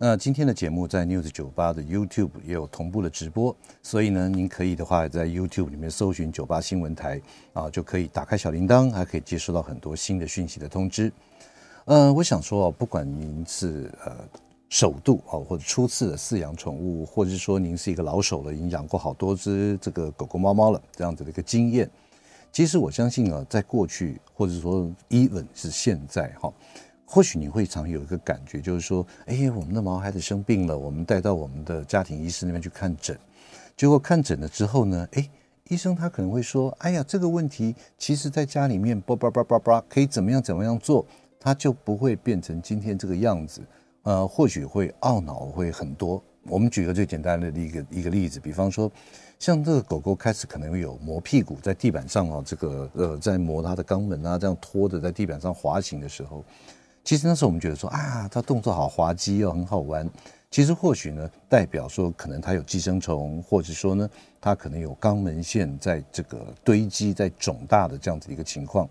那今天的节目在 News 九八的 YouTube 也有同步的直播，所以呢，您可以的话在 YouTube 里面搜寻九八新闻台啊，就可以打开小铃铛，还可以接收到很多新的讯息的通知。嗯，我想说啊，不管您是呃首度啊，或者初次的饲养宠物，或者是说您是一个老手了，已经养过好多只这个狗狗猫猫了，这样子的一个经验，其实我相信啊，在过去或者说 even 是现在哈。或许你会常有一个感觉，就是说，哎，我们的毛孩子生病了，我们带到我们的家庭医师那边去看诊，结果看诊了之后呢，哎，医生他可能会说，哎呀，这个问题其实在家里面，叭叭叭叭叭，可以怎么样怎么样做，他就不会变成今天这个样子，呃，或许会懊恼会很多。我们举个最简单的一个一个例子，比方说，像这个狗狗开始可能会有磨屁股，在地板上啊，这个呃，在磨它的肛门啊，这样拖着在地板上滑行的时候。其实那时候我们觉得说啊，它动作好滑稽哦，很好玩。其实或许呢，代表说可能它有寄生虫，或者说呢，它可能有肛门腺在这个堆积、在肿大的这样子一个情况。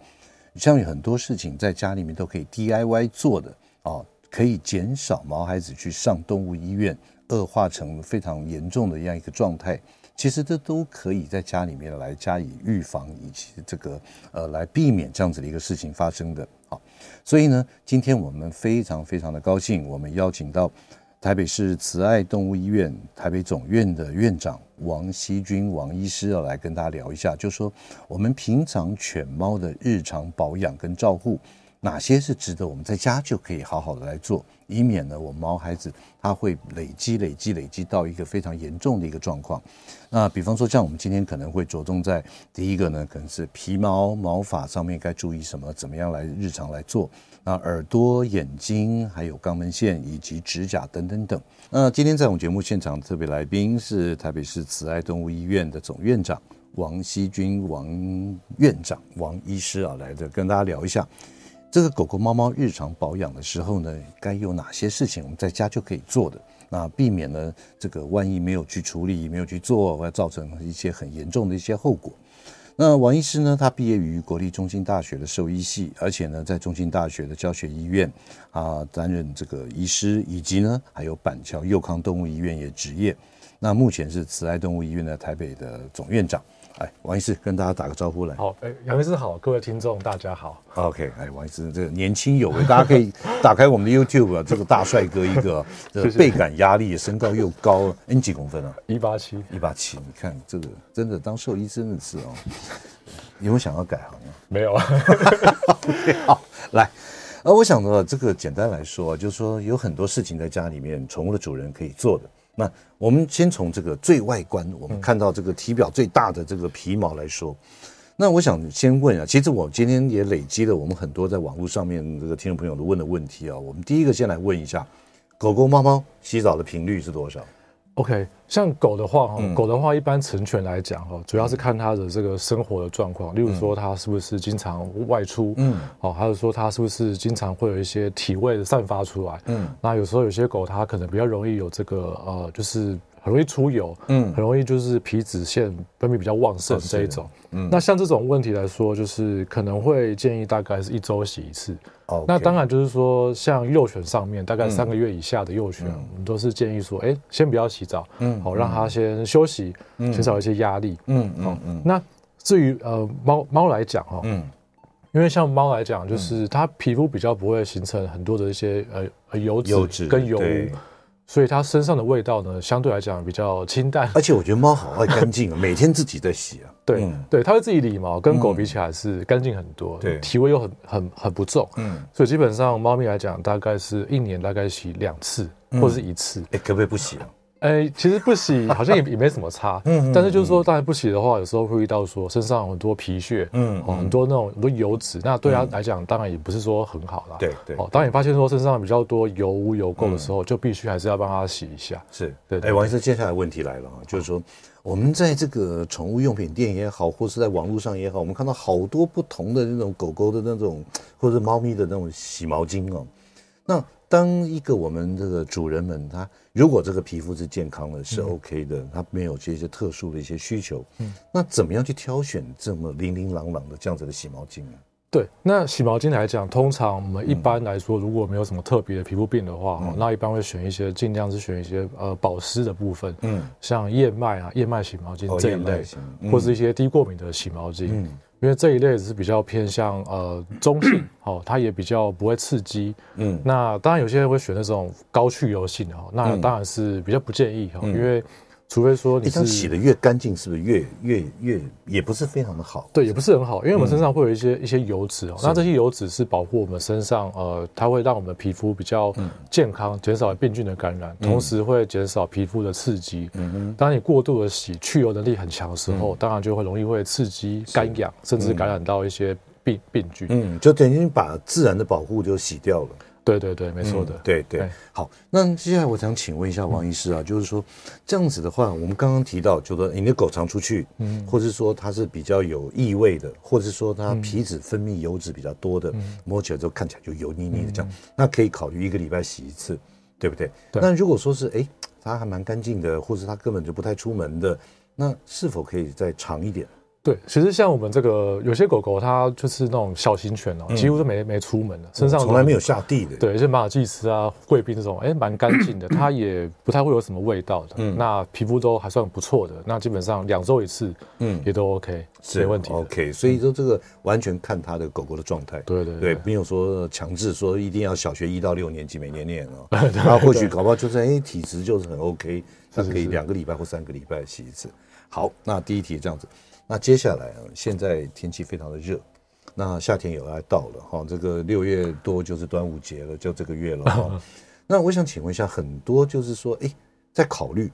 像有很多事情在家里面都可以 DIY 做的啊，可以减少毛孩子去上动物医院，恶化成非常严重的这样一个状态。其实这都可以在家里面来加以预防，以及这个呃来避免这样子的一个事情发生的。啊，所以呢，今天我们非常非常的高兴，我们邀请到台北市慈爱动物医院台北总院的院长王希均王医师要来跟大家聊一下，就说我们平常犬猫的日常保养跟照护。哪些是值得我们在家就可以好好的来做，以免呢我们毛孩子他会累积累积累积到一个非常严重的一个状况。那比方说像我们今天可能会着重在第一个呢，可能是皮毛毛发上面该注意什么，怎么样来日常来做。那耳朵、眼睛，还有肛门线以及指甲等等等。那今天在我们节目现场特别来宾是台北市慈爱动物医院的总院长王希军王院长王医师啊，来的跟大家聊一下。这个狗狗、猫猫日常保养的时候呢，该有哪些事情我们在家就可以做的？那避免呢，这个万一没有去处理、没有去做，会造成一些很严重的一些后果。那王医师呢，他毕业于国立中兴大学的兽医系，而且呢，在中兴大学的教学医院啊担任这个医师，以及呢，还有板桥佑康动物医院也执业。那目前是慈爱动物医院的台北的总院长。哎，王医师跟大家打个招呼来。好，哎，杨医师好，各位听众大家好。OK，哎，王医师这个年轻有为，大家可以 打开我们的 YouTube 啊，这个大帅哥一个，这个倍感压力，身高又高，你几公分啊？一八七，一八七。你看这个真的当兽医真的是哦，有没有想要改行啊？没有啊。好，来，呃，我想呢，这个简单来说，就是说有很多事情在家里面，宠物的主人可以做的。那我们先从这个最外观，我们看到这个体表最大的这个皮毛来说。那我想先问啊，其实我今天也累积了我们很多在网络上面这个听众朋友的问的问题啊。我们第一个先来问一下，狗狗、猫猫洗澡的频率是多少？OK，像狗的话，哈，狗的话一般成犬来讲，哈，主要是看它的这个生活的状况，例如说它是不是经常外出，嗯，哦，还有说它是不是经常会有一些体味散发出来，嗯，那有时候有些狗它可能比较容易有这个呃，就是。很容易出油，嗯，很容易就是皮脂腺分泌比较旺盛这一种，嗯，那像这种问题来说，就是可能会建议大概是一周洗一次。哦，那当然就是说，像幼犬上面大概三个月以下的幼犬，我们都是建议说，哎，先不要洗澡，嗯，好，让它先休息，减少一些压力，嗯嗯嗯。那至于呃猫猫来讲哈，嗯，因为像猫来讲，就是它皮肤比较不会形成很多的一些呃油脂跟油污。所以它身上的味道呢，相对来讲比较清淡，而且我觉得猫好爱干净啊，每天自己在洗啊。对、嗯、对，它会自己理毛，跟狗比起来是干净很多，对、嗯，体味又很很很不重。嗯，所以基本上猫咪来讲，大概是一年大概洗两次或者是一次。哎、嗯，可不可以不洗啊？哎、欸，其实不洗好像也 也没什么差，嗯，但是就是说，当然不洗的话，有时候会遇到说身上很多皮屑，嗯，哦，很多那种很多油脂，那对他来讲，当然也不是说很好啦。对对，哦，当你发现说身上比较多油污油垢的时候，就必须还是要帮他洗一下。是，对。哎，王医生，接下来问题来了啊，就是说，我们在这个宠物用品店也好，或是在网络上也好，我们看到好多不同的那种狗狗的那种，或者猫咪的那种洗毛巾哦，那。当一个我们这个主人们，他如果这个皮肤是健康的，是 OK 的，它没有这些特殊的一些需求，嗯，那怎么样去挑选这么琳琳琅琅的这样子的洗毛巾呢？对，那洗毛巾来讲，通常我们一般来说，如果没有什么特别的皮肤病的话，嗯、那一般会选一些尽量是选一些呃保湿的部分，嗯，像燕麦啊、燕麦洗毛巾这一类，嗯、或是一些低过敏的洗毛巾。嗯因为这一类是比较偏向呃 中性，哦，它也比较不会刺激，嗯，那当然有些人会选那种高去油性的，哦，那当然是比较不建议哈，因为。除非说你是洗的越干净，是不是越越越也不是非常的好？对，也不是很好，因为我们身上会有一些一些油脂哦。那这些油脂是保护我们身上，呃，它会让我们的皮肤比较健康，减少病菌的感染，同时会减少皮肤的刺激。嗯哼。当你过度的洗，去油能力很强的时候，当然就会容易会刺激干痒，甚至感染到一些病病菌。嗯，就等于把自然的保护就洗掉了。对对对，没错的。嗯、对对，对好，那接下来我想请问一下王医师啊，嗯、就是说这样子的话，我们刚刚提到，就说你的狗常出去，嗯，或者是说它是比较有异味的，或者是说它皮脂分泌油脂比较多的，嗯、摸起来之后看起来就油腻腻的这样，嗯、那可以考虑一个礼拜洗一次，对不对？对。那如果说是哎，它还蛮干净的，或者它根本就不太出门的，那是否可以再长一点？对，其实像我们这个有些狗狗，它就是那种小型犬哦，几乎都没没出门的，身上从来没有下地的。对，一些马尔济斯啊、贵宾这种，哎，蛮干净的，它也不太会有什么味道的。嗯，那皮肤都还算不错的，那基本上两周一次，嗯，也都 OK，没问题。OK，所以说这个完全看它的狗狗的状态。对对对，没有说强制说一定要小学一到六年级每年练哦。那或许搞不好就是哎体质就是很 OK，那可以两个礼拜或三个礼拜洗一次。好，那第一题这样子。那接下来啊，现在天气非常的热，那夏天也要到了哈，这个六月多就是端午节了，就这个月了哈。那我想请问一下，很多就是说，哎，在考虑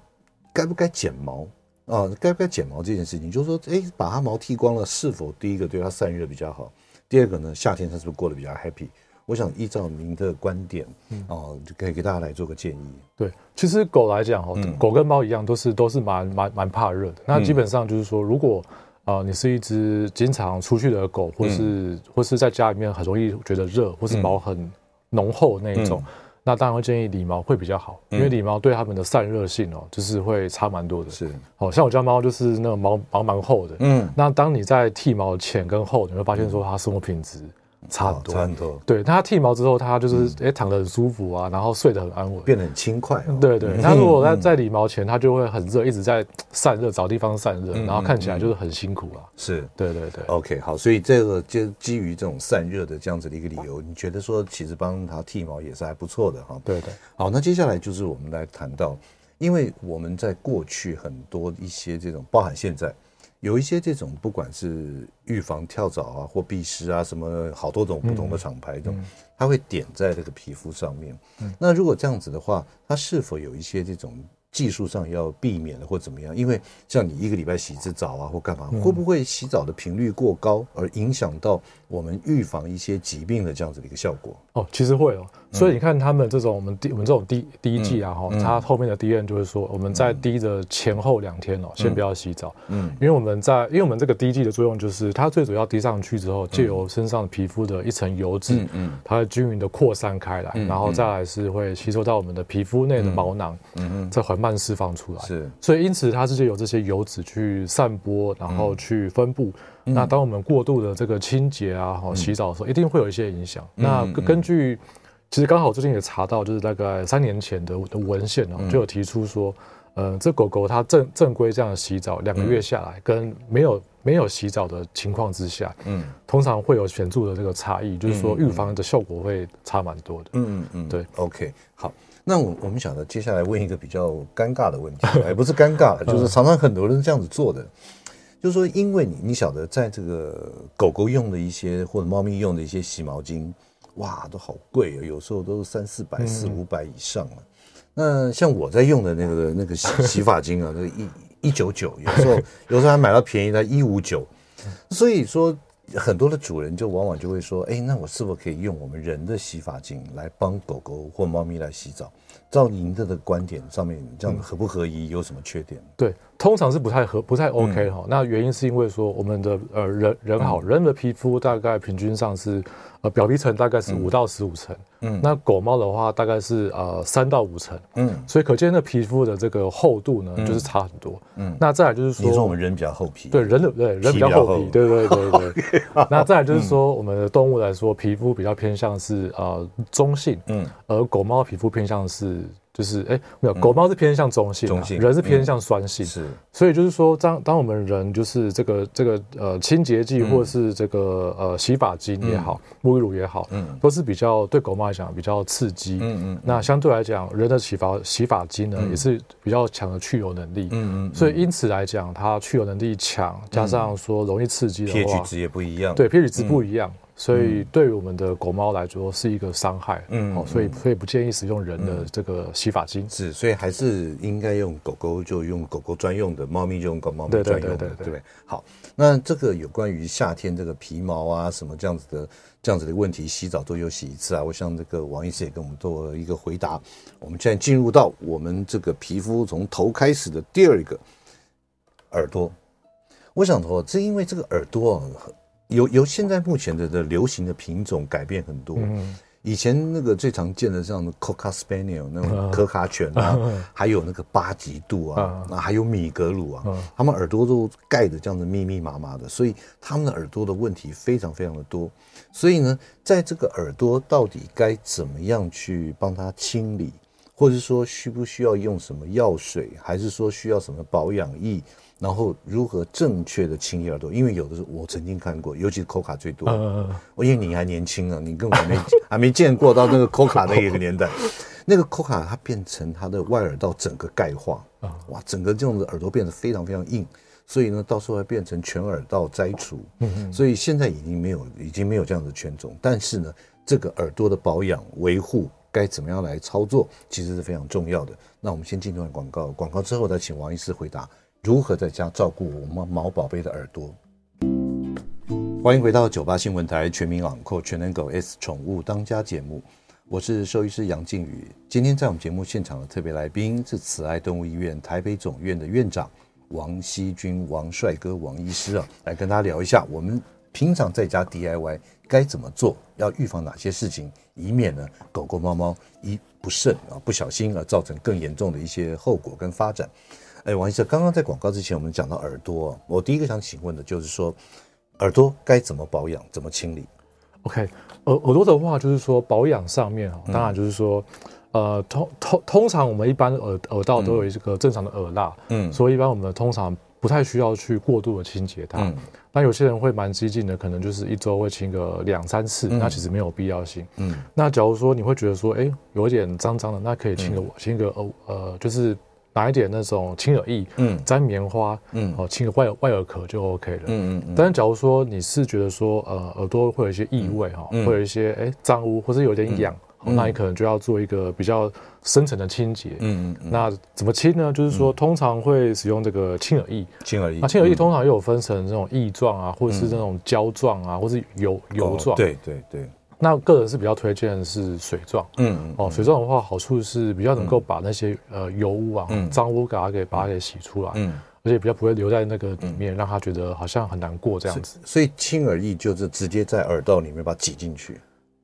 该不该剪毛啊？该不该剪毛这件事情，就是说，哎，把它毛剃光了，是否第一个对它散热比较好？第二个呢，夏天它是不是过得比较 happy？我想依照您的观点，哦，就可以给大家来做个建议。对，其实狗来讲哈，狗跟猫一样，都是都是蛮蛮蛮怕热的。那基本上就是说，如果啊，你是一只经常出去的狗，或是或是在家里面很容易觉得热，或是毛很浓厚那一种，那当然会建议理毛会比较好，因为理毛对它们的散热性哦，就是会差蛮多的。是，好像我家猫就是那个毛毛蛮厚的，嗯，那当你在剃毛前跟后，你会发现说它生活品质。差很多，差很多。对，它剃毛之后，它就是哎躺得很舒服啊，然后睡得很安稳，变得很轻快。对对，它如果在在理毛前，它就会很热，一直在散热，找地方散热，然后看起来就是很辛苦啊。是，对对对。OK，好，所以这个就基于这种散热的这样子的一个理由，你觉得说其实帮它剃毛也是还不错的哈。对对。好，那接下来就是我们来谈到，因为我们在过去很多一些这种，包含现在。有一些这种，不管是预防跳蚤啊，或蜱虱啊，什么好多种不同的厂牌，这种它会点在这个皮肤上面。那如果这样子的话，它是否有一些这种？技术上要避免的或怎么样？因为像你一个礼拜洗一次澡啊，或干嘛，会不会洗澡的频率过高而影响到我们预防一些疾病的这样子的一个效果？哦，其实会哦。所以你看他们这种我们滴我们这种滴滴剂啊哈，它后面的 D N 就是说我们在滴的前后两天哦，先不要洗澡。嗯，因为我们在因为我们这个滴剂的作用就是它最主要滴上去之后，借由身上的皮肤的一层油脂，嗯，它会均匀的扩散开来，然后再来是会吸收到我们的皮肤内的毛囊，嗯嗯，再缓慢释放出来。是，所以因此它是就有这些油脂去散播，然后去分布。那当我们过度的这个清洁啊，哈，洗澡的时候，一定会有一些影响。那根据其实刚好最近也查到，就是大概三年前的的文献哦，就有提出说，呃，这狗狗它正正规这样洗澡两个月下来，跟没有没有洗澡的情况之下，嗯，通常会有显著的这个差异，就是说预防的效果会差蛮多的。嗯嗯。嗯，对。OK，好，那我我们想着接下来问一个比较尴尬的问题，也不是尴尬了，就是常常很多人这样子做的，就是说，因为你你晓得在这个狗狗用的一些或者猫咪用的一些洗毛巾。哇，都好贵啊！有时候都是三四百、四五百以上了。那像我在用的那个那个洗洗发精啊，那个一一九九，有时候有时候还买到便宜的，一五九。所以说，很多的主人就往往就会说，哎，那我是否可以用我们人的洗发精来帮狗狗或猫咪来洗澡？照您的的观点上面，这样合不合宜？有什么缺点？对，通常是不太合，不太 OK 哈、嗯。那原因是因为说，我们的呃人人好，嗯、人的皮肤大概平均上是呃表皮层大概是五到十五层，嗯，那狗猫的话大概是呃三到五层，嗯，所以可见的皮肤的这个厚度呢，就是差很多，嗯。那再来就是说，你说我们人比较厚皮，对人的对人比较厚皮，对对对对。Okay, 那再来就是说，我们的动物来说，皮肤比较偏向是呃中性，嗯，而狗猫皮肤偏向是。就是哎，没有狗猫是偏向中性，中性人是偏向酸性，是，所以就是说，当当我们人就是这个这个呃清洁剂或者是这个呃洗发精也好，沐浴乳也好，嗯，都是比较对狗猫来讲比较刺激，嗯嗯，那相对来讲，人的洗发洗发精呢也是比较强的去油能力，嗯嗯，所以因此来讲，它去油能力强，加上说容易刺激的话，pH 值也不一样，对，pH 值不一样。所以对于我们的狗猫来说是一个伤害，嗯，哦，所以所以不建议使用人的这个洗发精，是，所以还是应该用狗狗就用狗狗专用的，猫咪就用狗猫咪专用的，对对对，好，那这个有关于夏天这个皮毛啊什么这样子的这样子的问题，洗澡都有洗一次啊，我想这个王医师也跟我们做了一个回答。我们现在进入到我们这个皮肤从头开始的第二个耳朵，我想说，这因为这个耳朵啊。由由现在目前的的流行的品种改变很多，嗯。以前那个最常见的像 Cocker Spaniel 那种可卡犬啊，还有那个巴吉度啊，那还有米格鲁啊，他们耳朵都盖得这样子密密麻麻的，所以他们的耳朵的问题非常非常的多。所以呢，在这个耳朵到底该怎么样去帮它清理，或者说需不需要用什么药水，还是说需要什么保养液？然后如何正确的清理耳朵？因为有的时候我曾经看过，尤其是 Coca 最多。嗯嗯。因为你还年轻啊，你根本还没 还没见过到那个 Coca 那个年代，那个 Coca 它变成它的外耳道整个钙化，哇，整个这种的耳朵变得非常非常硬，所以呢，到时候会变成全耳道摘除。嗯嗯。所以现在已经没有已经没有这样的犬种，但是呢，这个耳朵的保养维护该怎么样来操作，其实是非常重要的。那我们先进段广告，广告之后再请王医师回答。如何在家照顾我们毛宝贝的耳朵？欢迎回到九八新闻台全民昂扣全能狗 S 宠物当家节目，我是兽医师杨靖宇。今天在我们节目现场的特别来宾是慈爱动物医院台北总院的院长王希军王帅哥王医师啊，来跟大家聊一下我们平常在家 DIY 该怎么做，要预防哪些事情，以免呢狗狗猫猫一不慎啊不小心而造成更严重的一些后果跟发展。哎，王医生，刚刚在广告之前，我们讲到耳朵，我第一个想请问的就是说，耳朵该怎么保养，怎么清理？OK，耳耳朵的话，就是说保养上面哈，当然就是说，嗯、呃，通通通常我们一般耳耳道都有一个正常的耳蜡，嗯，所以一般我们通常不太需要去过度的清洁它。嗯、那有些人会蛮激进的，可能就是一周会清个两三次，嗯、那其实没有必要性。嗯，那假如说你会觉得说，哎，有点脏脏的，那可以清个、嗯、清个呃呃，就是。拿一点那种清耳液，嗯，沾棉花，嗯，哦，清个外外耳壳就 OK 了，嗯嗯嗯。但是假如说你是觉得说，呃，耳朵会有一些异味哈，会有一些哎脏污，或是有点痒，那你可能就要做一个比较深层的清洁，嗯嗯。那怎么清呢？就是说通常会使用这个清耳液，清耳液。那清耳液通常又有分成这种液状啊，或者是那种胶状啊，或是油油状，对对对。那个人是比较推荐是水状，嗯，哦，水状的话好处是比较能够把那些呃油污啊、脏污给它给把它给洗出来，嗯，而且比较不会留在那个里面，让他觉得好像很难过这样子。所以轻耳易就是直接在耳道里面把它挤进去，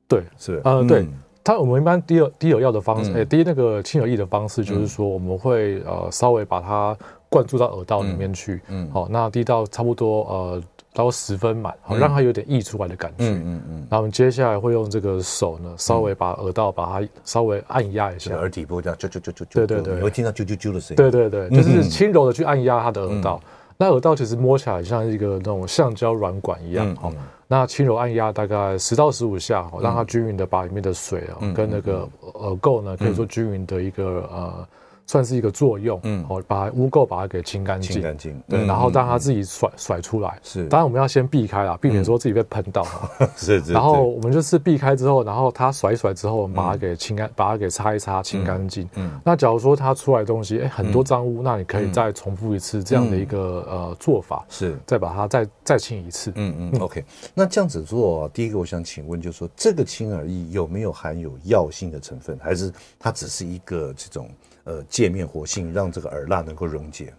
对，是，呃，对，它我们一般滴耳滴耳药的方式，哎，滴那个清耳液的方式就是说我们会呃稍微把它灌注到耳道里面去，嗯，好，那滴到差不多呃。到十分满，好让它有点溢出来的感觉。嗯嗯嗯。那我们接下来会用这个手呢，稍微把耳道把它稍微按压一下。耳底部这样啾啾啾啾啾。对对对。你会听到啾啾啾的声音。对对对，就是轻柔的去按压它的耳道。那耳道其实摸起来像一个那种橡胶软管一样。好，那轻柔按压大概十到十五下，好让它均匀的把里面的水啊跟那个耳垢呢，可以说均匀的一个呃。算是一个作用，嗯，好，把污垢把它给清干净，清干净，对，然后让它自己甩甩出来。是，当然我们要先避开啦，避免说自己被喷到。是，然后我们就是避开之后，然后它甩一甩之后，把它给清干，把它给擦一擦，清干净。嗯，那假如说它出来的东西，哎，很多脏污，那你可以再重复一次这样的一个呃做法，是，再把它再再清一次。嗯嗯，OK。那这样子做，第一个我想请问，就是说这个轻而易有没有含有药性的成分，还是它只是一个这种？呃，界面活性让这个耳蜡能够溶解。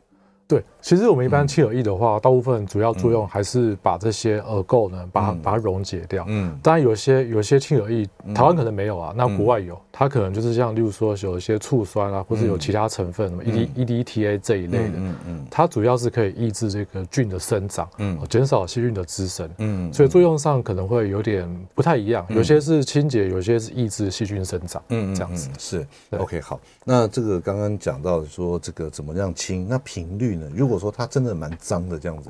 对，其实我们一般清耳液的话，大部分主要作用还是把这些耳垢呢，把它把它溶解掉。嗯，当然有些有些清耳液，台湾可能没有啊，那国外有，它可能就是像例如说有一些醋酸啊，或者有其他成分，什么 E D E D T A 这一类的。嗯嗯，它主要是可以抑制这个菌的生长，嗯，减少细菌的滋生。嗯，所以作用上可能会有点不太一样，有些是清洁，有些是抑制细菌生长。嗯，这样子。是。OK 好。那这个刚刚讲到说这个怎么样清，那频率呢？如果说它真的蛮脏的这样子。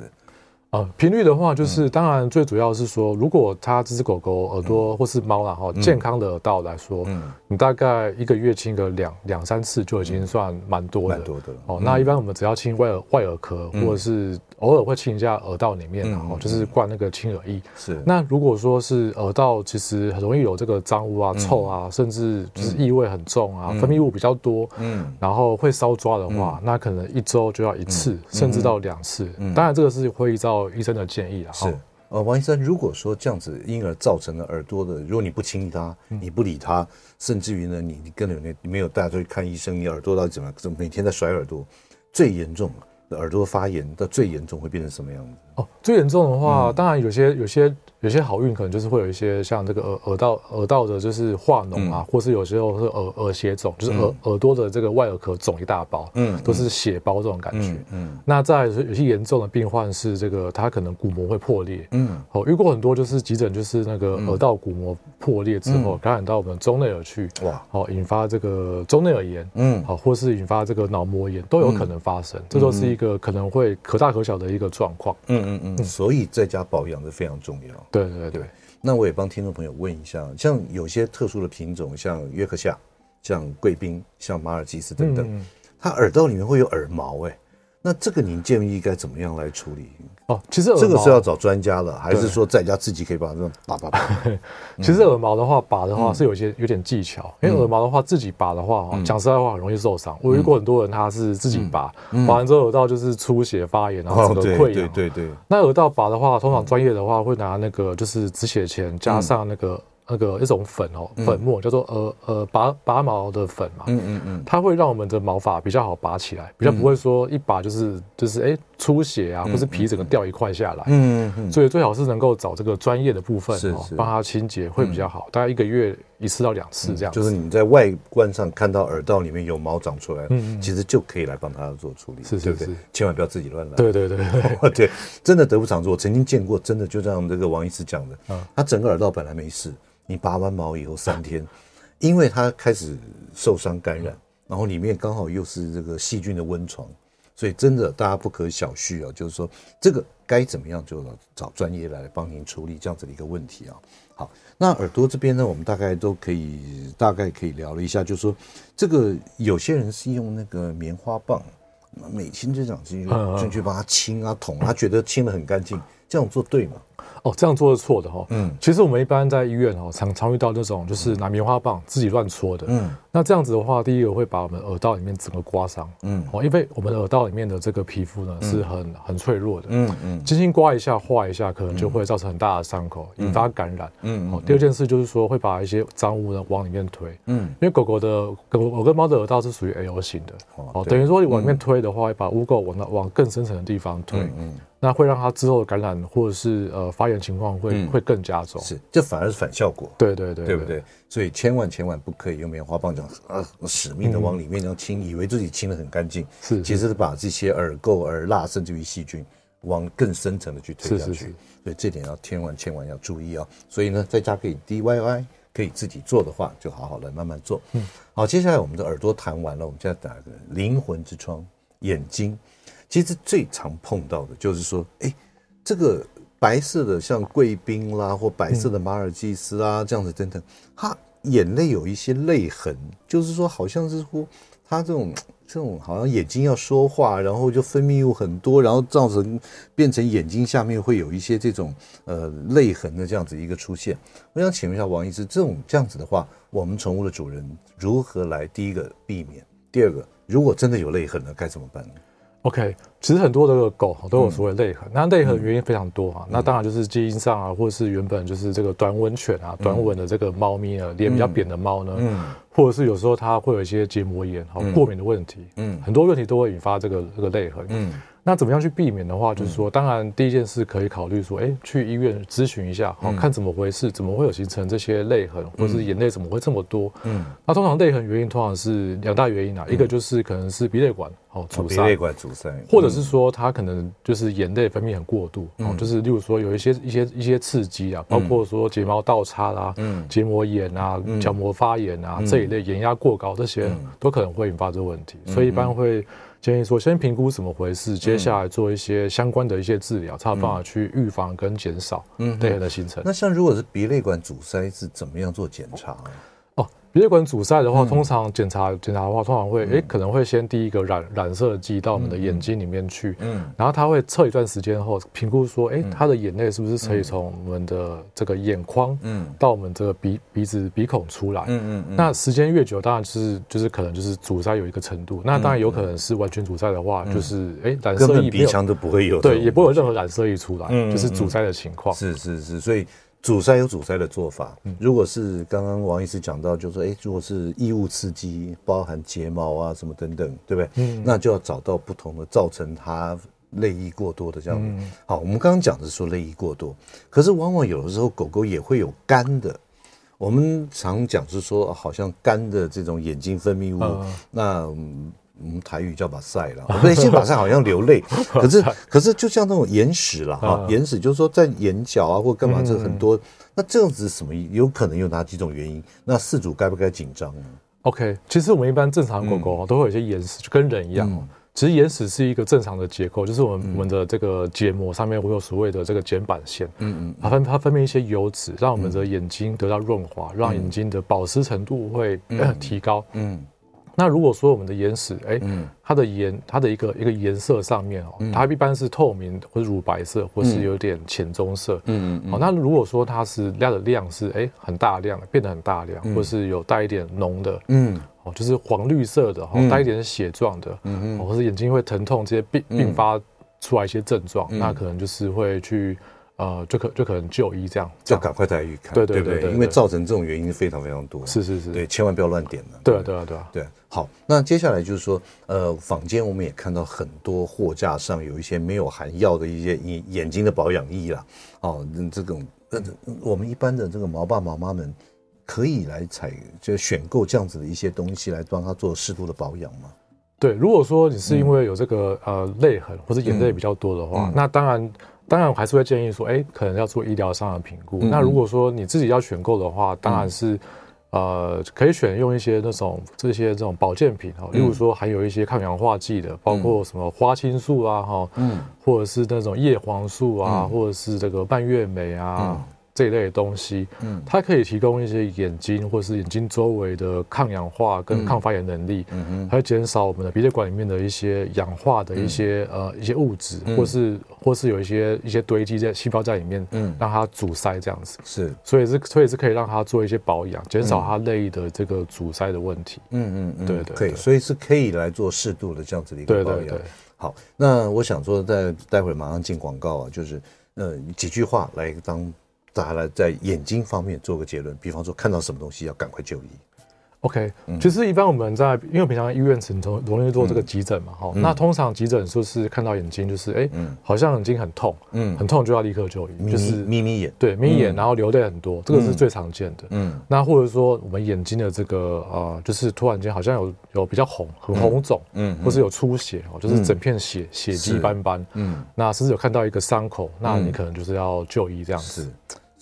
呃，频率的话，就是当然最主要是说，如果它这只狗狗耳朵或是猫啦哈，健康的耳道来说，嗯，你大概一个月清个两两三次就已经算蛮多的，蛮多的。哦，那一般我们只要清外耳外耳壳，或者是偶尔会清一下耳道里面，然后就是灌那个清耳液。是。那如果说是耳道其实很容易有这个脏污啊、臭啊，甚至就是异味很重啊，分泌物比较多，嗯，然后会搔抓的话，那可能一周就要一次，甚至到两次。当然这个是会依照。医生的建议啊，是呃，王医生，如果说这样子，婴儿造成了耳朵的，如果你不清理它，你不理它，甚至于呢，你你根本没有带他去看医生，你耳朵到底怎么样？怎么每天在甩耳朵？最严重的耳朵发炎到最严重会变成什么样子？哦，最严重的话，当然有些有些。有些好运可能就是会有一些像这个耳耳道耳道的，就是化脓啊，或是有时候是耳耳血肿，就是耳耳朵的这个外耳壳肿一大包，嗯，都是血包这种感觉，嗯，那在有些严重的病患是这个，他可能鼓膜会破裂，嗯，哦，遇过很多就是急诊就是那个耳道鼓膜破裂之后感染到我们中内耳去，哇，哦，引发这个中内耳炎，嗯，好，或是引发这个脑膜炎都有可能发生，这都是一个可能会可大可小的一个状况，嗯嗯嗯，所以在家保养是非常重要。对对对，那我也帮听众朋友问一下，像有些特殊的品种，像约克夏、像贵宾、像马尔济斯等等，嗯、它耳道里面会有耳毛，哎，那这个您建议该怎么样来处理？哦，其实这个是要找专家的，还是说在家自己可以把它这种拔拔拔？其实耳毛的话，拔的话是有些有点技巧，因为耳毛的话自己拔的话，讲实在话很容易受伤。我遇过很多人，他是自己拔，拔完之后耳道就是出血发炎，然后整个溃疡。对对对。那耳道拔的话，通常专业的话会拿那个就是止血钳加上那个。那个一种粉哦，粉末叫做呃呃拔拔毛的粉嘛，嗯嗯嗯，它会让我们的毛发比较好拔起来，比较不会说一拔就是就是哎出血啊，或是皮整个掉一块下来，嗯嗯，所以最好是能够找这个专业的部分哦，帮它清洁会比较好，大概一个月一次到两次这样。就是你在外观上看到耳道里面有毛长出来，嗯，其实就可以来帮他做处理，是是是，千万不要自己乱来。对对对 对，真的得不偿失。我曾经见过，真的就像这个王医师讲的，他整个耳道本来没事。你拔完毛以后三天，因为他开始受伤感染，然后里面刚好又是这个细菌的温床，所以真的大家不可小觑啊！就是说这个该怎么样就找专业来帮您处理这样子的一个问题啊。好，那耳朵这边呢，我们大概都可以大概可以聊了一下，就是说这个有些人是用那个棉花棒，每清这长进去进去帮他清啊捅，他觉得清得很干净，这样做对吗？哦，这样做是错的哈。嗯，其实我们一般在医院哦，常常遇到那种就是拿棉花棒自己乱戳的。嗯，那这样子的话，第一个会把我们耳道里面整个刮伤。嗯，哦，因为我们的耳道里面的这个皮肤呢是很很脆弱的。嗯嗯，轻轻刮一下、划一下，可能就会造成很大的伤口，引发感染。嗯，哦，第二件事就是说会把一些脏污呢往里面推。嗯，因为狗狗的狗狗跟猫的耳道是属于 L 型的。哦，等于说你往里面推的话，会把污垢往往更深层的地方推。嗯。那会让它之后的感染或者是呃发炎情况会会更加重，是，这反而是反效果。对对对，对不对？所以千万千万不可以用棉花棒这样啊，使命的往里面这样清，以为自己清的很干净，是，其实是把这些耳垢、耳蜡甚至于细菌往更深层的去推下去。所以这点要千万千万要注意啊。所以呢，在家可以 DIY，可以自己做的话，就好好的慢慢做。嗯，好，接下来我们的耳朵谈完了，我们现在打个灵魂之窗，眼睛。其实最常碰到的就是说，哎，这个白色的像贵宾啦，或白色的马尔济斯啊，这样子等等，它眼泪有一些泪痕，就是说好像是说他这种这种好像眼睛要说话，然后就分泌物很多，然后造成变成眼睛下面会有一些这种呃泪痕的这样子一个出现。我想请问一下王医师，这种这样子的话，我们宠物的主人如何来第一个避免？第二个，如果真的有泪痕了，该怎么办呢？OK，其实很多的狗都有所谓泪痕，嗯、那泪痕原因非常多啊。嗯、那当然就是基因上啊，或者是原本就是这个短吻犬啊、嗯、短吻的这个猫咪啊，脸比较扁的猫呢，嗯，或者是有时候它会有一些结膜炎、好过敏的问题，嗯，很多问题都会引发这个这个泪痕，嗯。那怎么样去避免的话，就是说，当然第一件事可以考虑说，哎，去医院咨询一下，好看怎么回事，怎么会有形成这些泪痕，或者是眼泪怎么会这么多？嗯，那通常泪痕原因通常是两大原因啊，一个就是可能是鼻泪管哦阻塞，鼻泪管阻塞，或者是说它可能就是眼泪分泌很过度，哦，就是例如说有一些一些一些刺激啊，包括说睫毛倒插啦，嗯，结膜炎啊，角膜发炎啊这一类，眼压过高这些都可能会引发这个问题，所以一般会。建议说，先评估怎么回事，接下来做一些相关的一些治疗，才有办法去预防跟减少泪痕的形成。那像如果是鼻泪管阻塞，是怎么样做检查？鼻泪管阻塞的话，通常检查检查的话，通常会诶可能会先第一个染染色剂到我们的眼睛里面去，嗯，然后他会测一段时间后评估说，诶他的眼泪是不是可以从我们的这个眼眶，嗯，到我们这个鼻鼻子鼻孔出来，嗯嗯，那时间越久，当然就是就是可能就是阻塞有一个程度，那当然有可能是完全阻塞的话，就是诶染色液鼻腔都不会有，对，也不会有任何染色液出来，就是阻塞的情况，是是是，所以。阻塞有阻塞的做法，如果是刚刚王医师讲到，就是说，哎，如果是异物刺激，包含睫毛啊什么等等，对不对？嗯，那就要找到不同的造成它泪液过多的这样好，我们刚刚讲的是说泪液过多，可是往往有的时候狗狗也会有干的。我们常讲是说，好像干的这种眼睛分泌物，嗯、那。我们台语叫把赛了，对，先把赛好像流泪，可是可是就像那种眼屎了哈，眼屎就是说在眼角啊或干嘛这很多，那这样子什么？有可能有哪几种原因？那饲主该不该紧张呢？OK，其实我们一般正常狗狗都会有一些眼屎，就跟人一样。其实眼屎是一个正常的结构，就是我们我们的这个结膜上面会有所谓的这个睑板腺，嗯嗯，它分它分泌一些油脂，让我们的眼睛得到润滑，让眼睛的保湿程度会提高，嗯。那如果说我们的眼屎，哎，它的颜，它的一个一个颜色上面哦，它一般是透明或者乳白色，或是有点浅棕色，嗯嗯，好，那如果说它是它的量是哎很大量，变得很大量，或是有带一点浓的，嗯，哦，就是黄绿色的，哈，带一点血状的，嗯嗯，或是眼睛会疼痛这些并并发出来一些症状，那可能就是会去。呃，就可就可能就医这样，就赶快带医看，对对对对，因为造成这种原因非常非常多，是是是，对，千万不要乱点了，对啊对啊对啊，对。好，那接下来就是说，呃，坊间我们也看到很多货架上有一些没有含药的一些眼眼睛的保养液啦，哦，这种呃，我们一般的这个毛爸毛妈们可以来采就选购这样子的一些东西来帮他做适度的保养吗？对，如果说你是因为有这个呃泪痕或者眼泪比较多的话，那当然。当然，我还是会建议说，哎，可能要做医疗上的评估。嗯、那如果说你自己要选购的话，当然是，嗯、呃，可以选用一些那种这些这种保健品哈，例如说含有一些抗氧化剂的，包括什么花青素啊哈，嗯，或者是那种叶黄素啊，嗯、或者是这个蔓越莓啊。嗯这一类的东西，嗯，它可以提供一些眼睛或是眼睛周围的抗氧化跟抗发炎能力，嗯嗯，还会减少我们的鼻泪管里面的一些氧化的一些呃一些物质，或是或是有一些一些堆积在细胞在里面，嗯，让它阻塞这样子，是，所以是所以是可以让它做一些保养，减少它内的这个阻塞的问题，嗯嗯，对对，可以，所以是可以来做适度的这样子的一个保养，对对对。好，那我想说，在待会儿马上进广告啊，就是呃几句话来当。再来在眼睛方面做个结论，比方说看到什么东西要赶快就医。OK，其实一般我们在，因为平常医院很容容易做这个急诊嘛，哈，那通常急诊就是看到眼睛就是，哎，好像眼睛很痛，嗯，很痛就要立刻就医，就是眯眯眼，对，眯眼，然后流泪很多，这个是最常见的，嗯，那或者说我们眼睛的这个呃，就是突然间好像有有比较红，很红肿，嗯，或是有出血哦，就是整片血血迹斑斑，嗯，那甚至有看到一个伤口，那你可能就是要就医这样子。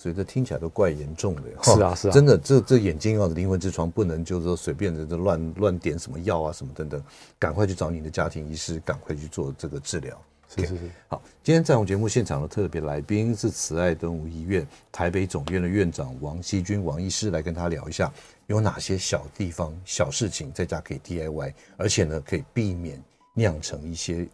所以这听起来都怪严重的，是啊是啊，真的这这眼睛啊灵魂之窗不能就是说随便的这乱乱点什么药啊什么等等，赶快去找你的家庭医师，赶快去做这个治疗。是是是。好，今天在我们节目现场的特别来宾是慈爱动物医院台北总院的院长王希均王医师，来跟他聊一下有哪些小地方、小事情在家可以 DIY，而且呢可以避免酿成一些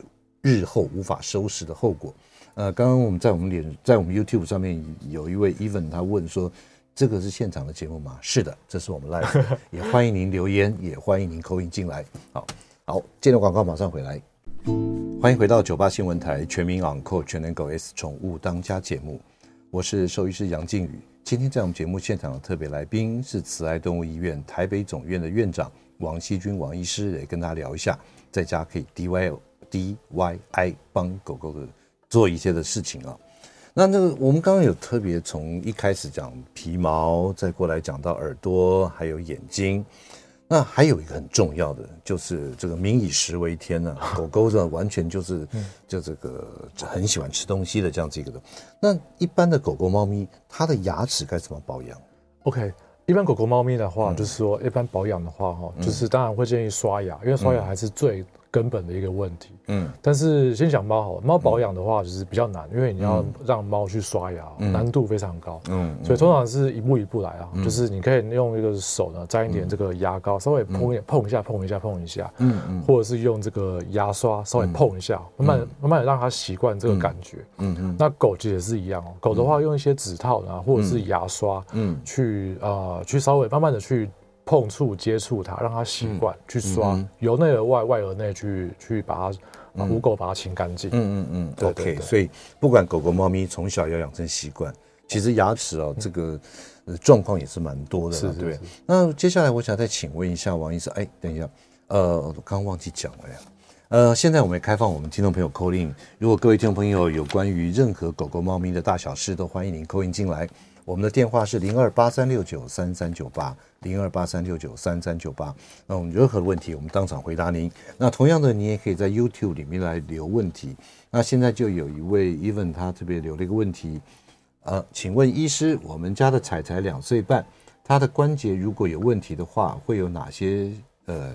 日后无法收拾的后果。呃，刚刚我们在我们脸在我们 YouTube 上面有一位 Even 他问说，这个是现场的节目吗？是的，这是我们 Live，也欢迎您留言，也欢迎您 call in 进来。好，好，接着广告马上回来。欢迎回到九八新闻台全民昂购全能狗 S 宠物当家节目，我是兽医师杨靖宇。今天在我们节目现场的特别来宾是慈爱动物医院台北总院的院长王希君王医师，也跟大家聊一下在家可以 DIY DIY 帮狗狗的做一些的事情啊。那那个我们刚刚有特别从一开始讲皮毛，再过来讲到耳朵，还有眼睛。那还有一个很重要的，就是这个民以食为天呢、啊，狗狗呢完全就是就这个很喜欢吃东西的这样子一个的。那一般的狗狗、猫咪，它的牙齿该怎么保养？OK，一般狗狗、猫咪的话，就是说一般保养的话，哈，就是当然会建议刷牙，因为刷牙还是最。根本的一个问题，嗯，但是先讲猫好，猫保养的话就是比较难，因为你要让猫去刷牙，难度非常高，嗯，所以通常是一步一步来啊，就是你可以用一个手呢沾一点这个牙膏，稍微碰一碰一下，碰一下，碰一下，嗯嗯，或者是用这个牙刷稍微碰一下，慢慢慢慢的让它习惯这个感觉，嗯。嗯，那狗其实也是一样哦，狗的话用一些指套啊，或者是牙刷，嗯，去啊去稍微慢慢的去。碰触接触它，让它习惯去刷，由内而外，外而内去去把它把污垢把它清干净。嗯嗯嗯对对对，OK。所以不管狗狗、猫咪，从小要养成习惯。其实牙齿哦，这个状况也是蛮多的。是对。那接下来我想再请问一下王医生，哎，等一下，呃，我刚刚忘记讲了呀。呃，现在我们也开放我们听众朋友 call in，如果各位听众朋友有关于任何狗狗、猫咪的大小事，都欢迎您 call in 进来。我们的电话是零二八三六九三三九八零二八三六九三三九八。那我们任何的问题，我们当场回答您。那同样的，你也可以在 YouTube 里面来留问题。那现在就有一位 Even 他特别留了一个问题，呃，请问医师，我们家的彩彩两岁半，他的关节如果有问题的话，会有哪些呃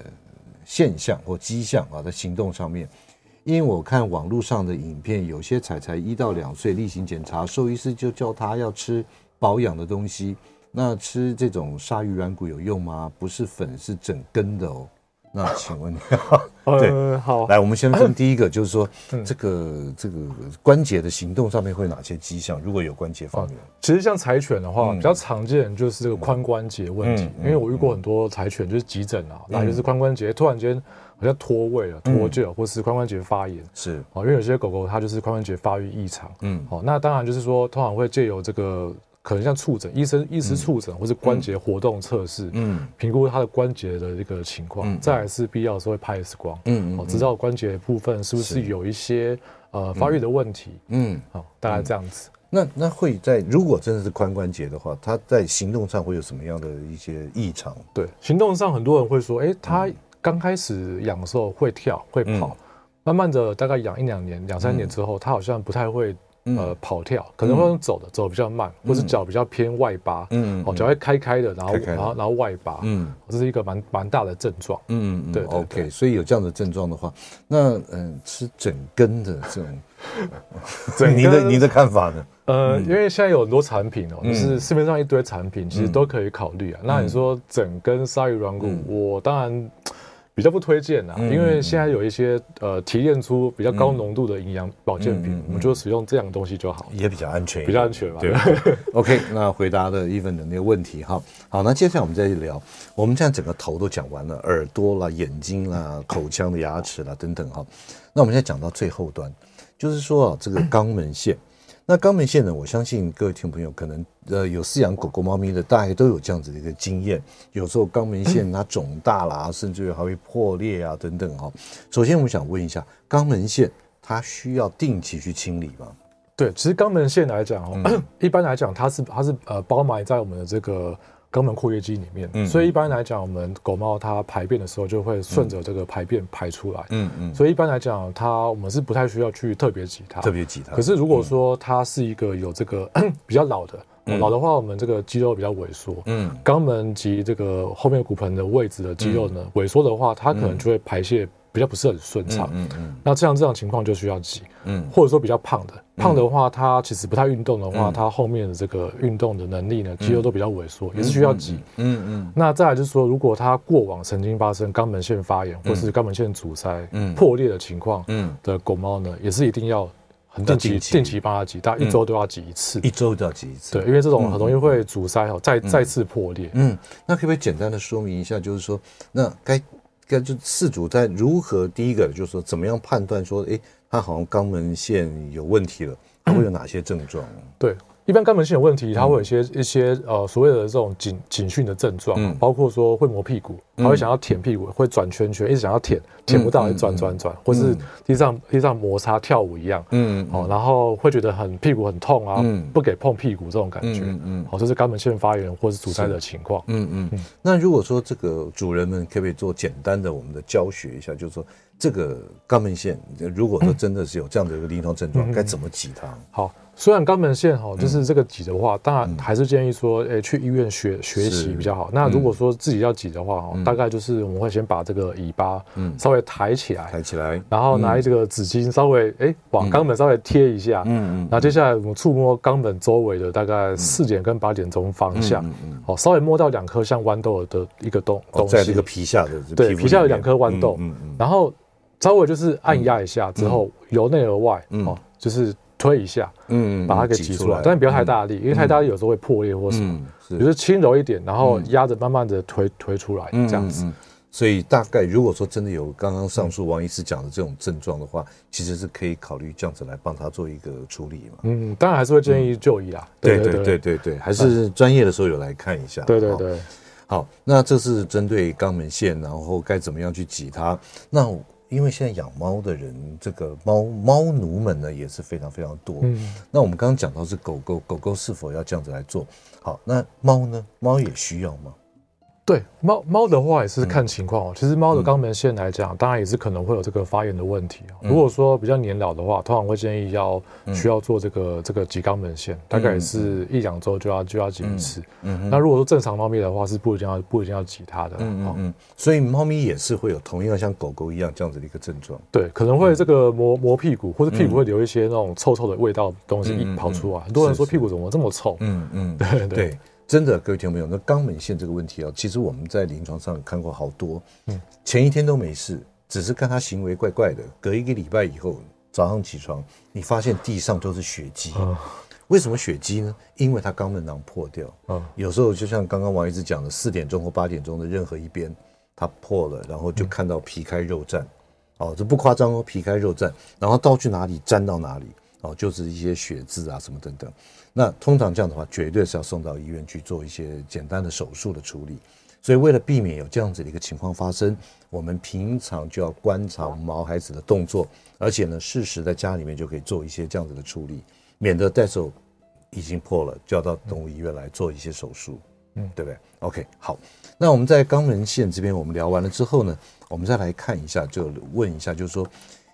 现象或迹象啊？在行动上面，因为我看网络上的影片，有些彩彩一到两岁例行检查，兽医师就叫他要吃。保养的东西，那吃这种鲨鱼软骨有用吗？不是粉，是整根的哦。那请问你，对，呃、好，来，我们先分第一个，就是说这个这个关节的行动上面会有哪些迹象？如果有关节方面，其实像柴犬的话，比较常见就是这个髋关节问题，因为我遇过很多柴犬，就是急诊啊，那就是髋关节突然间好像脱位了、脱臼，或是髋关节发炎，是。啊，因为有些狗狗它就是髋关节发育异常，嗯，好，那当然就是说，通常会借由这个。可能像触诊，医生、医师触诊，或是关节活动测试，嗯，评估他的关节的一个情况，再来是必要的时候会拍 X 光，嗯，哦，知道关节部分是不是有一些呃发育的问题，嗯，好，大概这样子。那那会在如果真的是髋关节的话，他在行动上会有什么样的一些异常？对，行动上很多人会说，哎，他刚开始养的时候会跳会跑，慢慢的大概养一两年、两三年之后，他好像不太会。呃，跑跳可能会用走的，走比较慢，或是脚比较偏外八，嗯，哦，脚会开开的，然后然后然后外八，嗯，这是一个蛮蛮大的症状，嗯嗯，对，OK，所以有这样的症状的话，那嗯，吃整根的这种，对，您的您的看法呢？呃，因为现在有很多产品哦，就是市面上一堆产品，其实都可以考虑啊。那你说整根鲨鱼软骨，我当然。比较不推荐啊，因为现在有一些呃提炼出比较高浓度的营养保健品，我们就使用这样的东西就好，也比较安全，比较安全嘛。对，OK，那回答了 Even 的那个问题哈。好，那接下来我们再聊，我们现在整个头都讲完了，耳朵啦、眼睛啦、口腔的牙齿啦等等哈。那我们现在讲到最后端，就是说啊，这个肛门腺。那肛门腺呢？我相信各位听众朋友可能呃有饲养狗狗、猫咪的，大概都有这样子的一个经验。有时候肛门腺它肿大啦，嗯、甚至于还会破裂啊等等哈。首先，我们想问一下，肛门腺它需要定期去清理吗？对，其实肛门腺来讲哦，嗯、一般来讲它是它是呃包埋在我们的这个。肛门括约肌里面，嗯、所以一般来讲，我们狗猫它排便的时候就会顺着这个排便排出来，嗯嗯，所以一般来讲，它我们是不太需要去特别挤它，特别挤它。可是如果说它是一个有这个 比较老的，嗯、老的话，我们这个肌肉比较萎缩，嗯，肛门及这个后面骨盆的位置的肌肉呢、嗯、萎缩的话，它可能就会排泄比较不是很顺畅，嗯嗯，那这样这样情况就需要挤，嗯，或者说比较胖的，胖的话，它其实不太运动的话，它后面的这个运动的能力呢，肌肉都比较萎缩，也是需要挤，嗯嗯。那再来就是说，如果他过往曾经发生肛门腺发炎或是肛门腺阻塞、破裂的情况，嗯的狗猫呢，也是一定要很定期定期。帮他挤，大概一周都要挤一次，一周都要挤一次，对，因为这种很容易会阻塞哦，再再次破裂，嗯，那可不可以简单的说明一下，就是说那该。就事主在如何第一个就是说怎么样判断说，哎，他好像肛门腺有问题了，他会有哪些症状？嗯、对。一般肛门腺有问题，它会有一些一些呃所谓的这种警警讯的症状，包括说会磨屁股，他会想要舔屁股，会转圈圈，一直想要舔，舔不到，会转转转，或是地上地上摩擦跳舞一样，嗯，哦，然后会觉得很屁股很痛啊，不给碰屁股这种感觉，嗯，好，这是肛门腺发炎或是阻塞的情况，嗯嗯。那如果说这个主人们可不可以做简单的我们的教学一下，就是说这个肛门腺如果说真的是有这样的一个临床症状，该怎么挤它？好。虽然肛门腺哈，就是这个挤的话，当然还是建议说，诶，去医院学学习比较好。那如果说自己要挤的话，哈，大概就是我们会先把这个尾巴，嗯，稍微抬起来，抬起来，然后拿这个纸巾稍微，诶，往肛门稍微贴一下，嗯。嗯，然后接下来我们触摸肛门周围的大概四点跟八点钟方向，嗯好，稍微摸到两颗像豌豆的一个东东西，在这个皮下的，对，皮下有两颗豌豆，嗯嗯，然后稍微就是按压一下之后，由内而外，哦，就是。推一下，嗯，把它给挤出来，但是不要太大力，因为太大力有时候会破裂或什么。就是轻柔一点，然后压着慢慢的推推出来，这样子。所以大概如果说真的有刚刚上述王医师讲的这种症状的话，其实是可以考虑这样子来帮他做一个处理嘛。嗯，当然还是会建议就医啦。对对对对对，还是专业的时候有来看一下。对对对。好，那这是针对肛门腺，然后该怎么样去挤它？那。因为现在养猫的人，这个猫猫奴们呢也是非常非常多。嗯，那我们刚刚讲到是狗狗，狗狗是否要这样子来做？好，那猫呢？猫也需要吗？对猫猫的话也是看情况哦。其实猫的肛门腺来讲，当然也是可能会有这个发炎的问题。如果说比较年老的话，通常会建议要需要做这个这个挤肛门腺，大概也是一两周就要就要挤一次。嗯，那如果说正常猫咪的话，是不一定要不一定要挤它的。嗯嗯。所以猫咪也是会有同样像狗狗一样这样子的一个症状。对，可能会这个磨磨屁股，或者屁股会留一些那种臭臭的味道东西一跑出来。很多人说屁股怎么这么臭？嗯嗯，对对。真的，各位听众朋友，那肛门腺这个问题啊，其实我们在临床上看过好多。嗯，前一天都没事，只是看他行为怪怪的。隔一个礼拜以后，早上起床，你发现地上都是血迹。为什么血迹呢？因为他肛门囊破掉。嗯，有时候就像刚刚王医师讲的，四点钟或八点钟的任何一边，它破了，然后就看到皮开肉绽。哦，这不夸张哦，皮开肉绽，然后到去哪里粘到哪里。哦，就是一些血渍啊什么等等。那通常这样的话，绝对是要送到医院去做一些简单的手术的处理。所以为了避免有这样子的一个情况发生，我们平常就要观察毛孩子的动作，而且呢，适时在家里面就可以做一些这样子的处理，免得到时候已经破了，就要到动物医院来做一些手术，嗯，对不对？OK，好。那我们在肛门腺这边我们聊完了之后呢，我们再来看一下，就问一下，就是说。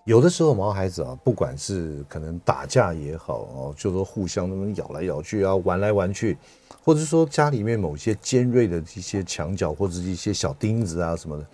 有的时候毛孩子啊，不管是可能打架也好哦，就说互相那么咬来咬去啊，玩来玩去，或者说家里面某些尖锐的一些墙角或者一些小钉子啊什么的，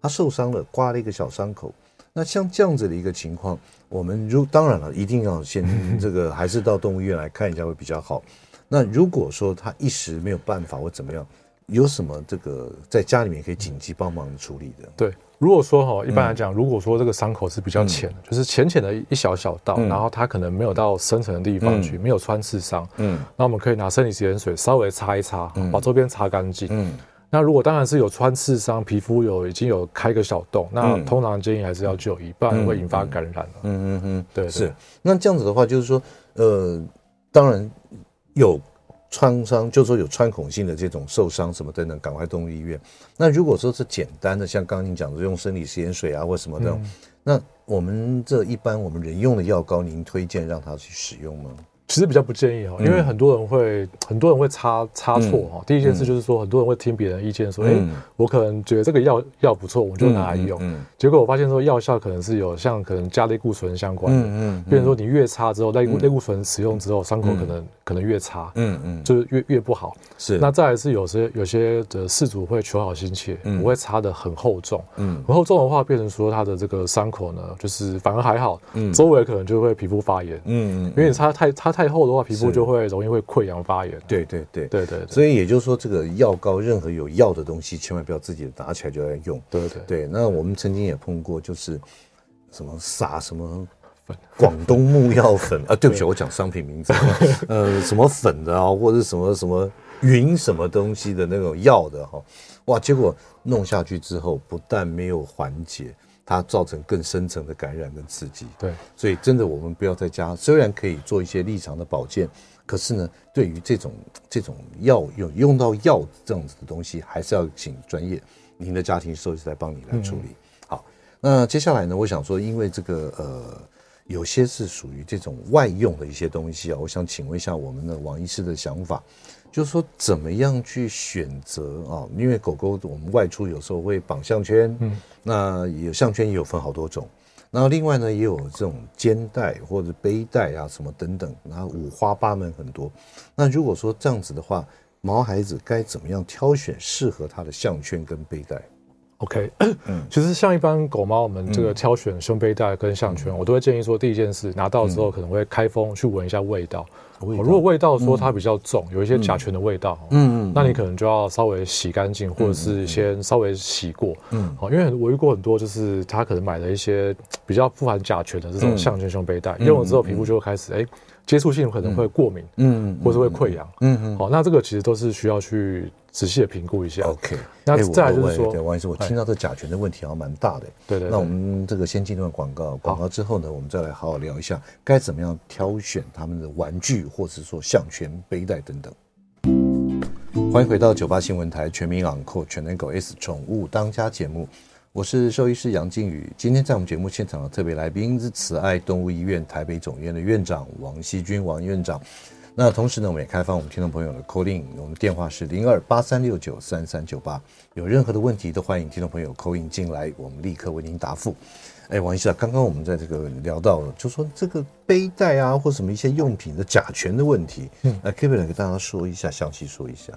他受伤了，刮了一个小伤口。那像这样子的一个情况，我们如当然了，一定要先这个还是到动物医院来看一下会比较好。那如果说他一时没有办法或怎么样，有什么这个在家里面可以紧急帮忙处理的？对。如果说哈，一般来讲，如果说这个伤口是比较浅的，就是浅浅的一小小道，然后它可能没有到深层的地方去，没有穿刺伤，嗯，那我们可以拿生理盐水稍微擦一擦，把周边擦干净，嗯，那如果当然是有穿刺伤，皮肤有已经有开个小洞，那通常建议还是要就医，不然会引发感染了，嗯嗯嗯，对，是。那这样子的话，就是说，呃，当然有。创伤就是说有穿孔性的这种受伤什么等等，赶快动物医院。那如果说是简单的，像刚刚您讲的用生理食盐水啊或什么的，嗯、那我们这一般我们人用的药膏，您推荐让他去使用吗？其实比较不建议哈，因为很多人会很多人会差差错哈。第一件事就是说，很多人会听别人意见说，哎，我可能觉得这个药药不错，我就拿来用。结果我发现说，药效可能是有像可能加类固醇相关的。嗯，变成说你越差之后，类类固醇使用之后，伤口可能可能越差。嗯嗯，就是越越不好。是。那再来是有些有些的事主会求好心切，不会擦的很厚重。嗯。很厚重的话，变成说他的这个伤口呢，就是反而还好。嗯。周围可能就会皮肤发炎。嗯嗯。因为你擦太擦太。太厚的话，皮肤就会容易会溃疡发炎。对对对对对，所以也就是说，这个药膏任何有药的东西，千万不要自己拿起来就来用。对对对。那我们曾经也碰过，就是什么撒什么粉，广东木药粉 啊，对不起，我讲商品名字，呃，什么粉的啊，或者什么什么云什么东西的那种药的哈，哇，结果弄下去之后，不但没有缓解。它造成更深层的感染跟刺激，对，所以真的我们不要在家。虽然可以做一些立场的保健，可是呢，对于这种这种药用用到药这样子的东西，还是要请专业您的家庭兽医师来帮你来处理。好，那接下来呢，我想说，因为这个呃，有些是属于这种外用的一些东西啊，我想请问一下我们的王医师的想法。就是说，怎么样去选择啊？因为狗狗我们外出有时候会绑项圈，嗯，那有项圈也有分好多种，然后另外呢也有这种肩带或者背带啊什么等等，然后五花八门很多。那如果说这样子的话，毛孩子该怎么样挑选适合它的项圈跟背带？OK，嗯，其实像一般狗猫，我们这个挑选胸背带跟项圈，嗯、我都会建议说，第一件事拿到之后可能会开封去闻一下味道。味道。如果味道说它比较重，嗯、有一些甲醛的味道，嗯嗯，那你可能就要稍微洗干净，或者是先稍微洗过，嗯，好，因为我遇过很多，就是他可能买了一些比较富含甲醛的这种项圈胸背带，嗯、用了之后皮肤就会开始哎。欸接触性可能会过敏，嗯，或是会溃疡，嗯嗯，好，那这个其实都是需要去仔细的评估一下。OK，那再来就是说，王医师，我听到这甲醛的问题好像蛮大的，对对。那我们这个先进一段广告，广告之后呢，我们再来好好聊一下该怎么样挑选他们的玩具，或者说项圈、背带等等。欢迎回到九八新闻台全民养狗全能狗 S 宠物当家节目。我是兽医师杨靖宇，今天在我们节目现场的特别来宾是慈爱动物医院台北总院的院长王希军王院长。那同时呢，我们也开放我们听众朋友的 call in，我们电话是零二八三六九三三九八，有任何的问题都欢迎听众朋友 call in 进来，我们立刻为您答复。哎，王医师啊，刚刚我们在这个聊到了，就说这个背带啊，或什么一些用品的甲醛的问题，嗯，来可不可以来给大家说一下，详细说一下？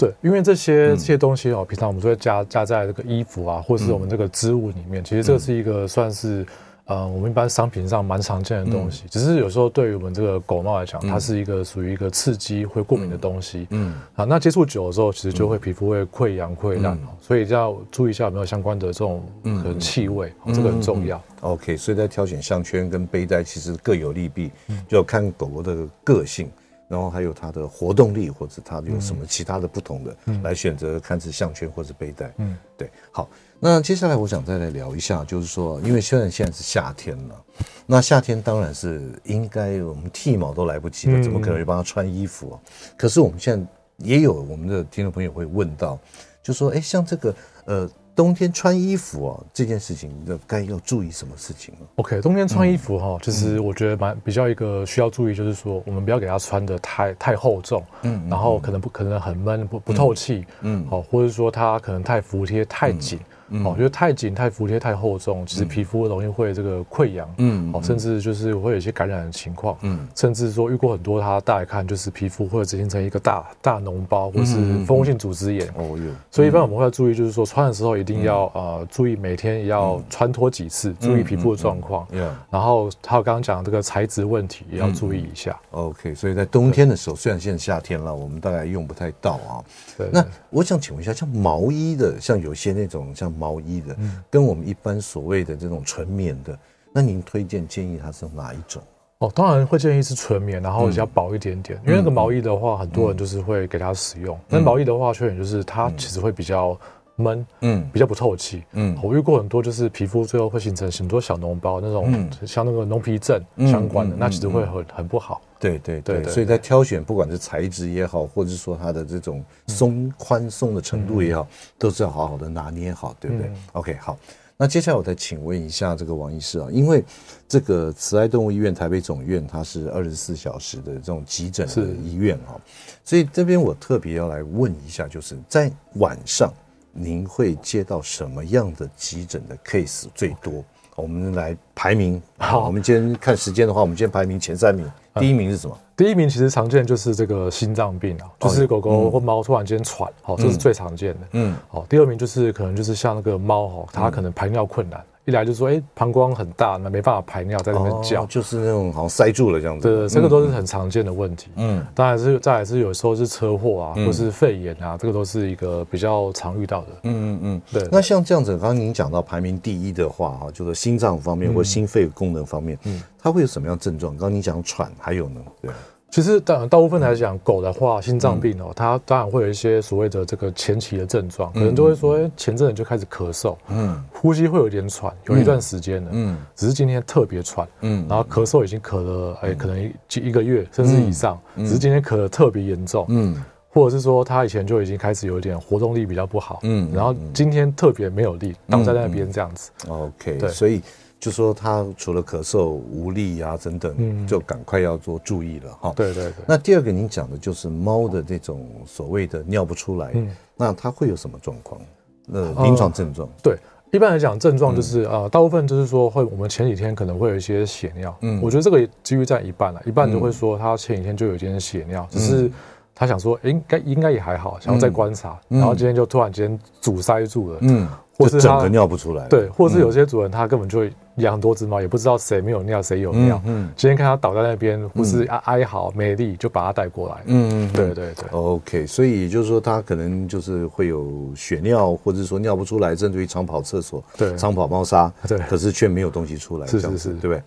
对，因为这些这些东西哦，平常我们都会加加在这个衣服啊，或是我们这个织物里面。其实这是一个算是呃，我们一般商品上蛮常见的东西。只是有时候对于我们这个狗猫来讲，它是一个属于一个刺激会过敏的东西。嗯，啊，那接触久的时候，其实就会皮肤会溃疡溃烂，所以要注意一下有没有相关的这种可能气味，这个很重要。OK，所以在挑选项圈跟背带，其实各有利弊，就要看狗狗的个性。然后还有它的活动力，或者它有什么其他的不同的，来选择看是项圈或是背带。嗯，对。好，那接下来我想再来聊一下，就是说，因为虽然现在是夏天了，那夏天当然是应该我们剃毛都来不及了，怎么可能会帮他穿衣服啊？可是我们现在也有我们的听众朋友会问到，就说，哎，像这个呃。冬天穿衣服哦，这件事情的该要注意什么事情呢？OK，冬天穿衣服哈，就是我觉得蛮比较一个需要注意，就是说我们不要给它穿的太太厚重，嗯，然后可能不可能很闷不不透气，嗯，好，或者说它可能太服帖太紧。哦，觉得太紧、太服帖、太厚重，其实皮肤容易会这个溃疡，嗯，哦，甚至就是会有一些感染的情况，嗯，甚至说遇过很多，他大家看就是皮肤会形成一个大大脓包，或是蜂窝性组织炎，哦有，所以一般我们会要注意，就是说穿的时候一定要呃注意每天也要穿脱几次，注意皮肤的状况，然后还有刚刚讲的这个材质问题也要注意一下。OK，所以在冬天的时候，虽然现在夏天了，我们大概用不太到啊。对，那我想请问一下，像毛衣的，像有些那种像。毛衣的，跟我们一般所谓的这种纯棉的，那您推荐建议它是哪一种？哦，当然会建议是纯棉，然后比较薄一点点。因为那个毛衣的话，很多人就是会给它使用。那毛衣的话，缺点就是它其实会比较闷，嗯，比较不透气。嗯，我遇过很多就是皮肤最后会形成很多小脓包，那种像那个脓皮症相关的，那其实会很很不好。对对对，所以在挑选不管是材质也好，或者说它的这种松宽松的程度也好，都是要好好的拿捏好，对不对？OK，好。那接下来我再请问一下这个王医师啊，因为这个慈爱动物医院台北总院它是二十四小时的这种急诊的医院啊，所以这边我特别要来问一下，就是在晚上您会接到什么样的急诊的 case 最多？我们来排名。好，我们今天看时间的话，我们今天排名前三名。第一名是什么？第一名其实常见就是这个心脏病啊，就是狗狗或猫突然间喘，好，这是最常见的。嗯，好，第二名就是可能就是像那个猫哈，它可能排尿困难。一来就说，哎、欸，膀胱很大，那没办法排尿，在那边叫、哦，就是那种好像塞住了这样子。对，这个都是很常见的问题。嗯，当然是再来是有时候是车祸啊，嗯、或是肺炎啊，这个都是一个比较常遇到的。嗯嗯嗯，对。那像这样子，刚刚您讲到排名第一的话，哈，就是心脏方面或心肺功能方面，嗯，它会有什么样症状？刚刚您讲喘，还有呢？对。其实，当大部分来讲，狗的话，心脏病哦，它当然会有一些所谓的这个前期的症状，可能就会说，哎，前阵子就开始咳嗽，嗯，呼吸会有点喘，有一段时间了，嗯，只是今天特别喘，嗯，然后咳嗽已经咳了，哎，可能一一个月甚至以上，只是今天咳得特别严重，嗯，或者是说他以前就已经开始有一点活动力比较不好，嗯，然后今天特别没有力，倒在那边这样子，OK，对，所以。就说他除了咳嗽、无力啊等等，嗯，就赶快要做注意了哈。对对对。那第二个您讲的就是猫的这种所谓的尿不出来，嗯，那它会有什么状况？那临床症状？对，一般来讲症状就是啊，大部分就是说会，我们前几天可能会有一些血尿，嗯，我觉得这个几率占一半了，一半就会说他前几天就有一点血尿，只是他想说应该应该也还好，想要再观察，然后今天就突然间阻塞住了，嗯。或是整个尿不出来，对，或者是有些主人他根本就养很多只猫，也不知道谁没有尿，谁有尿。嗯，今天看他倒在那边，或是哀嚎没力，就把它带过来。嗯，对对对。OK，所以就是说他可能就是会有血尿，或者说尿不出来，甚至于常跑厕所，对，常跑猫砂，对，可是却没有东西出来，是是是，对不对？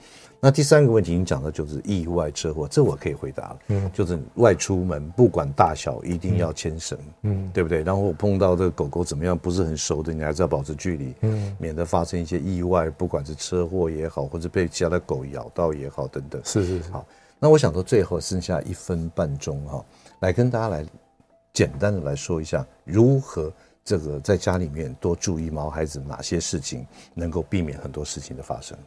那第三个问题，你讲的就是意外车祸，这我可以回答了。嗯，就是外出门不管大小，一定要牵绳，嗯，对不对？然后碰到这个狗狗怎么样，不是很熟的，你还是要保持距离，嗯，免得发生一些意外，不管是车祸也好，或者被其他的狗咬到也好，等等。是是是。好，那我想说，最后剩下一分半钟哈，来跟大家来简单的来说一下，如何这个在家里面多注意毛孩子哪些事情，能够避免很多事情的发生。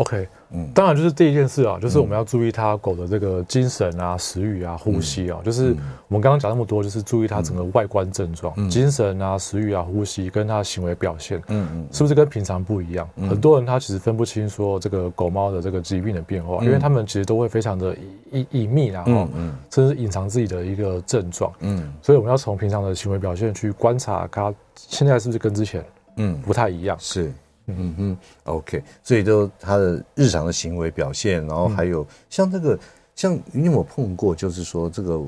OK，嗯，当然就是第一件事啊，就是我们要注意它狗的这个精神啊、食欲啊、呼吸啊，就是我们刚刚讲那么多，就是注意它整个外观症状、精神啊、食欲啊、呼吸跟它的行为表现，嗯嗯，是不是跟平常不一样？很多人他其实分不清说这个狗猫的这个疾病的变化，因为他们其实都会非常的隐隐秘，然后甚至隐藏自己的一个症状，嗯，所以我们要从平常的行为表现去观察它现在是不是跟之前嗯。不太一样，是。嗯嗯，OK，所以就他的日常的行为表现，然后还有像这个，像你有没有碰过，就是说这个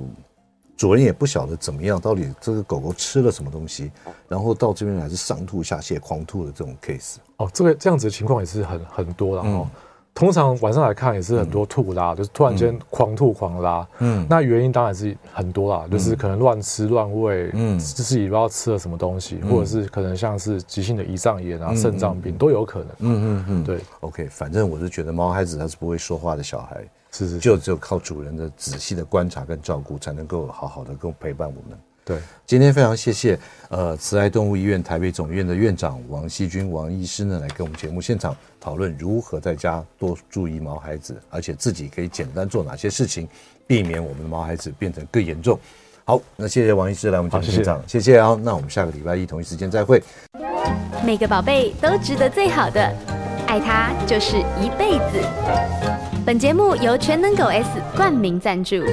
主人也不晓得怎么样，到底这个狗狗吃了什么东西，然后到这边还是上吐下泻、狂吐的这种 case。哦，这个这样子的情况也是很很多的哦。通常晚上来看也是很多吐拉，就是突然间狂吐狂拉。嗯，那原因当然是很多啦，就是可能乱吃乱喂，嗯，就是也不知道吃了什么东西，或者是可能像是急性的胰脏炎啊、肾脏病都有可能。嗯嗯嗯，对。OK，反正我是觉得毛孩子他是不会说话的小孩，是是，就只有靠主人的仔细的观察跟照顾，才能够好好的跟陪伴我们。对，今天非常谢谢，呃，慈爱动物医院台北总院的院长王希君王医师呢，来跟我们节目现场讨论如何在家多注意毛孩子，而且自己可以简单做哪些事情，避免我们的毛孩子变成更严重。好，那谢谢王医师来我们节目现场，谢谢啊、哦。那我们下个礼拜一同一时间再会。每个宝贝都值得最好的，爱他就是一辈子。本节目由全能狗 S 冠名赞助。